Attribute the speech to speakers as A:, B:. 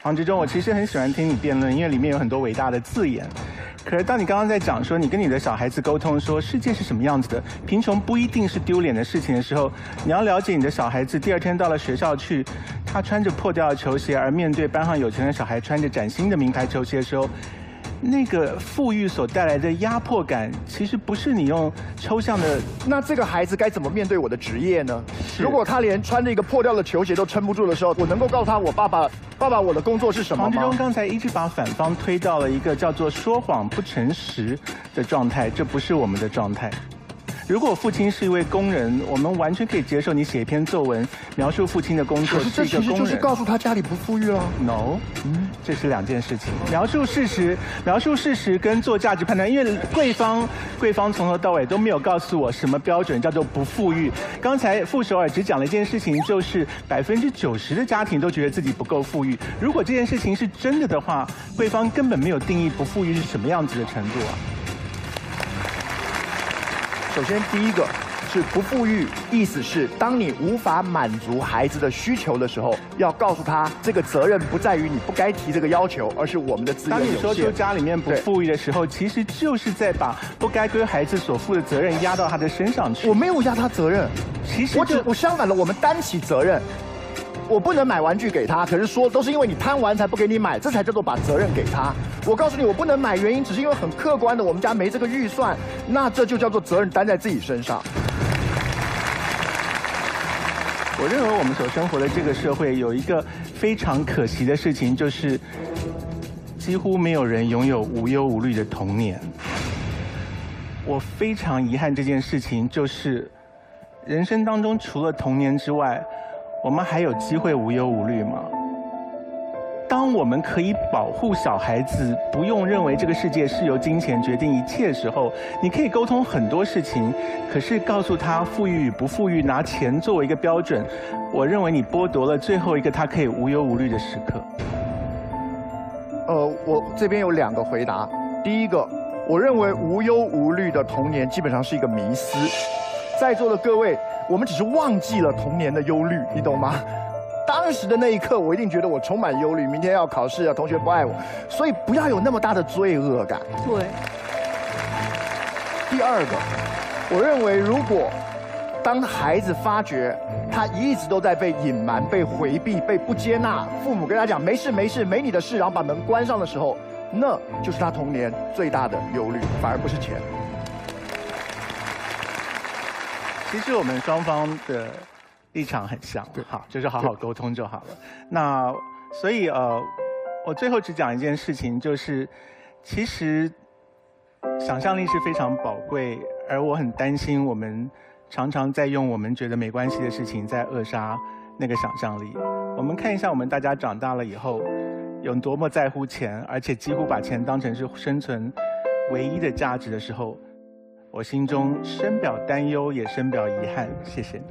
A: 黄志中，我其实很喜欢听你辩论，因为里面有很多伟大的字眼。可是当你刚刚在讲说你跟你的小孩子沟通说世界是什么样子的，贫穷不一定是丢脸的事情的时候，你要了解你的小孩子第二天到了学校去，他穿着破掉的球鞋，而面对班上有钱的小孩穿着崭新的名牌球鞋的时候。那个富裕所带来的压迫感，其实不是你用抽象的。
B: 那这个孩子该怎么面对我的职业呢？如果他连穿着一个破掉的球鞋都撑不住的时候，我能够告诉他，我爸爸，爸爸，我的工作是什么吗？
A: 黄志忠刚才一直把反方推到了一个叫做说谎不诚实的状态，这不是我们的状态。如果父亲是一位工人，我们完全可以接受你写一篇作文描述父亲的工作。
B: 可是这其实就是告诉他家里不富裕了。
A: No，嗯，这是两件事情。描述事实，描述事实跟做价值判断，因为贵方贵方从头到尾都没有告诉我什么标准叫做不富裕。刚才傅首尔只讲了一件事情，就是百分之九十的家庭都觉得自己不够富裕。如果这件事情是真的的话，贵方根本没有定义不富裕是什么样子的程度啊。
B: 首先，第一个是不富裕，意思是当你无法满足孩子的需求的时候，要告诉他这个责任不在于你不该提这个要求，而是我们的资源
A: 当你说出家里面不富裕的时候，其实就是在把不该归孩子所负的责任压到他的身上去。
B: 我没有压他责任，其实我只我相反了，我们担起责任。我不能买玩具给他，可是说都是因为你贪玩才不给你买，这才叫做把责任给他。我告诉你，我不能买原因只是因为很客观的，我们家没这个预算，那这就叫做责任担在自己身上。
A: 我认为我们所生活的这个社会有一个非常可惜的事情，就是几乎没有人拥有无忧无虑的童年。我非常遗憾这件事情，就是人生当中除了童年之外。我们还有机会无忧无虑吗？当我们可以保护小孩子，不用认为这个世界是由金钱决定一切的时候，你可以沟通很多事情。可是告诉他富裕与不富裕，拿钱作为一个标准，我认为你剥夺了最后一个他可以无忧无虑的时刻。
B: 呃，我这边有两个回答。第一个，我认为无忧无虑的童年基本上是一个迷思。在座的各位。我们只是忘记了童年的忧虑，你懂吗？当时的那一刻，我一定觉得我充满忧虑，明天要考试啊，同学不爱我，所以不要有那么大的罪恶感。
C: 对。
B: 第二个，我认为如果当孩子发觉他一直都在被隐瞒、被回避、被不接纳，父母跟他讲没事没事，没你的事，然后把门关上的时候，那就是他童年最大的忧虑，反而不是钱。
A: 其实我们双方的立场很像，好，就是好好沟通就好了。那所以呃，我最后只讲一件事情，就是其实想象力是非常宝贵，而我很担心我们常常在用我们觉得没关系的事情在扼杀那个想象力。我们看一下我们大家长大了以后有多么在乎钱，而且几乎把钱当成是生存唯一的价值的时候。我心中深表担忧，也深表遗憾。谢谢你。